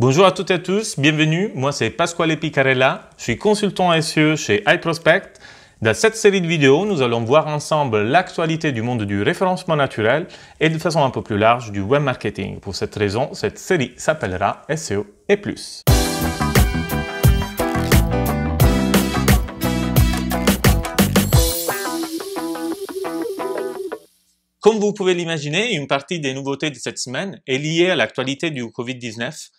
Bonjour à toutes et à tous, bienvenue. Moi, c'est Pasquale Picarella. Je suis consultant SEO chez iProspect. Dans cette série de vidéos, nous allons voir ensemble l'actualité du monde du référencement naturel et de façon un peu plus large du web marketing. Pour cette raison, cette série s'appellera SEO et plus. Comme vous pouvez l'imaginer, une partie des nouveautés de cette semaine est liée à l'actualité du Covid-19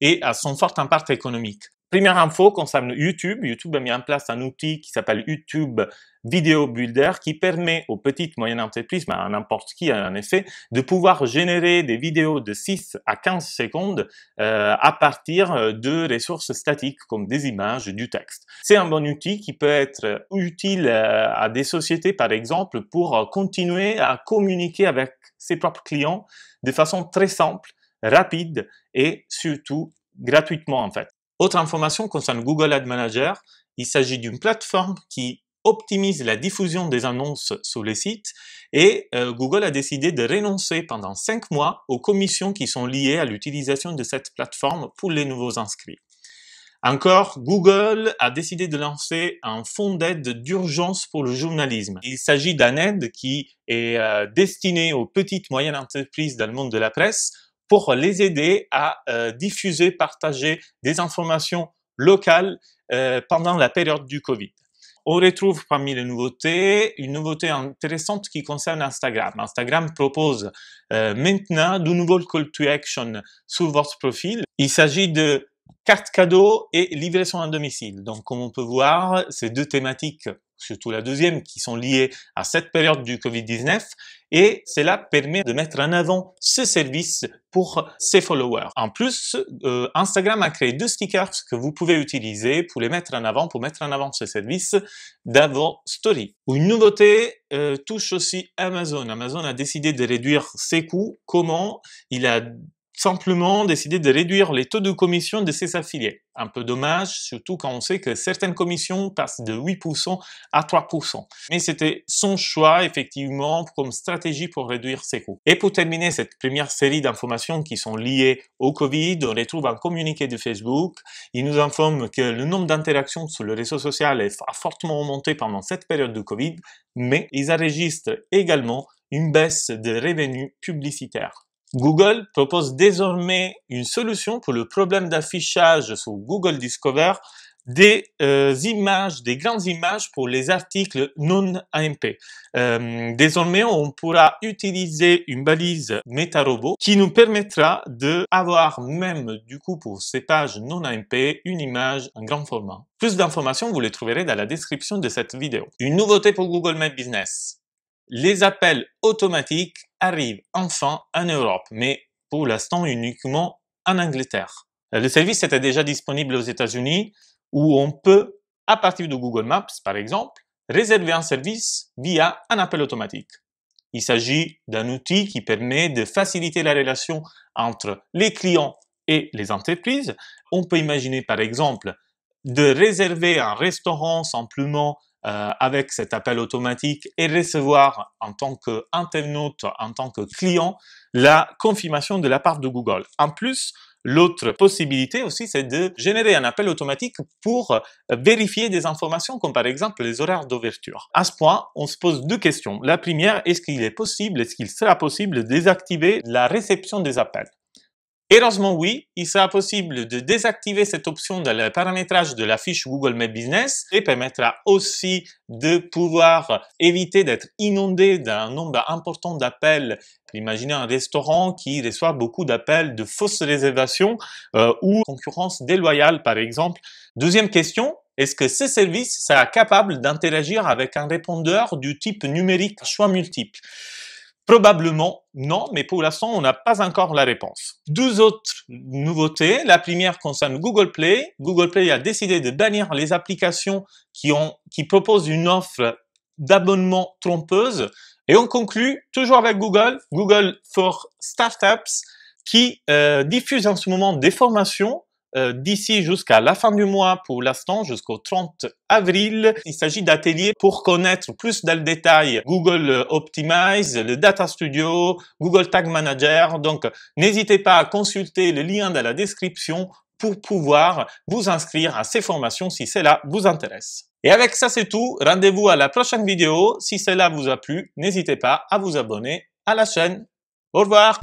et à son fort impact économique. Première info concerne YouTube. YouTube a mis en place un outil qui s'appelle YouTube Video Builder qui permet aux petites moyennes entreprises, mais à n'importe qui en effet, de pouvoir générer des vidéos de 6 à 15 secondes euh, à partir de ressources statiques comme des images, du texte. C'est un bon outil qui peut être utile euh, à des sociétés par exemple pour continuer à communiquer avec ses propres clients de façon très simple, rapide et surtout gratuitement en fait. Autre information concerne Google Ad Manager. Il s'agit d'une plateforme qui optimise la diffusion des annonces sur les sites et euh, Google a décidé de renoncer pendant cinq mois aux commissions qui sont liées à l'utilisation de cette plateforme pour les nouveaux inscrits. Encore, Google a décidé de lancer un fonds d'aide d'urgence pour le journalisme. Il s'agit d'un aide qui est euh, destiné aux petites moyennes entreprises dans le monde de la presse pour les aider à euh, diffuser, partager des informations locales euh, pendant la période du Covid. On retrouve parmi les nouveautés une nouveauté intéressante qui concerne Instagram. Instagram propose euh, maintenant de nouveaux call to action sur votre profil. Il s'agit de cartes cadeaux et livraison à domicile. Donc, comme on peut voir, ces deux thématiques surtout la deuxième, qui sont liées à cette période du Covid-19, et cela permet de mettre en avant ce service pour ses followers. En plus, euh, Instagram a créé deux stickers que vous pouvez utiliser pour les mettre en avant, pour mettre en avant ce service dans vos stories. Une nouveauté euh, touche aussi Amazon. Amazon a décidé de réduire ses coûts. Comment? Il a simplement décidé de réduire les taux de commission de ses affiliés. Un peu dommage, surtout quand on sait que certaines commissions passent de 8% à 3%. Mais c'était son choix, effectivement, comme stratégie pour réduire ses coûts. Et pour terminer cette première série d'informations qui sont liées au Covid, on retrouve un communiqué de Facebook. Il nous informe que le nombre d'interactions sur le réseau social a fortement augmenté pendant cette période de Covid, mais ils enregistrent également une baisse de revenus publicitaires. Google propose désormais une solution pour le problème d'affichage sur Google Discover des euh, images, des grandes images pour les articles non AMP. Euh, désormais, on pourra utiliser une balise MetaRobot qui nous permettra de avoir même du coup pour ces pages non AMP une image en grand format. Plus d'informations, vous les trouverez dans la description de cette vidéo. Une nouveauté pour Google My Business les appels automatiques arrivent enfin en Europe, mais pour l'instant uniquement en Angleterre. Le service était déjà disponible aux États-Unis où on peut, à partir de Google Maps par exemple, réserver un service via un appel automatique. Il s'agit d'un outil qui permet de faciliter la relation entre les clients et les entreprises. On peut imaginer par exemple de réserver un restaurant simplement euh, avec cet appel automatique et recevoir en tant qu'internaute, en tant que client, la confirmation de la part de Google. En plus, L'autre possibilité aussi, c'est de générer un appel automatique pour vérifier des informations, comme par exemple les horaires d'ouverture. À ce point, on se pose deux questions. La première, est-ce qu'il est possible, est-ce qu'il sera possible de désactiver la réception des appels? Heureusement oui, il sera possible de désactiver cette option dans le paramétrage de la fiche Google My Business et permettra aussi de pouvoir éviter d'être inondé d'un nombre important d'appels. Imaginez un restaurant qui reçoit beaucoup d'appels de fausses réservations euh, ou concurrence déloyale par exemple. Deuxième question, est-ce que ce service sera capable d'interagir avec un répondeur du type numérique choix multiple Probablement non, mais pour l'instant, on n'a pas encore la réponse. Deux autres nouveautés. La première concerne Google Play. Google Play a décidé de bannir les applications qui, ont, qui proposent une offre d'abonnement trompeuse. Et on conclut toujours avec Google, Google for Startups, qui euh, diffuse en ce moment des formations euh, d'ici jusqu'à la fin du mois pour l'instant, jusqu'au 30 avril. Il s'agit d'ateliers pour connaître plus dans le détail Google Optimize, le Data Studio, Google Tag Manager. Donc, n'hésitez pas à consulter le lien dans la description pour pouvoir vous inscrire à ces formations si cela vous intéresse. Et avec ça, c'est tout. Rendez-vous à la prochaine vidéo. Si cela vous a plu, n'hésitez pas à vous abonner à la chaîne. Au revoir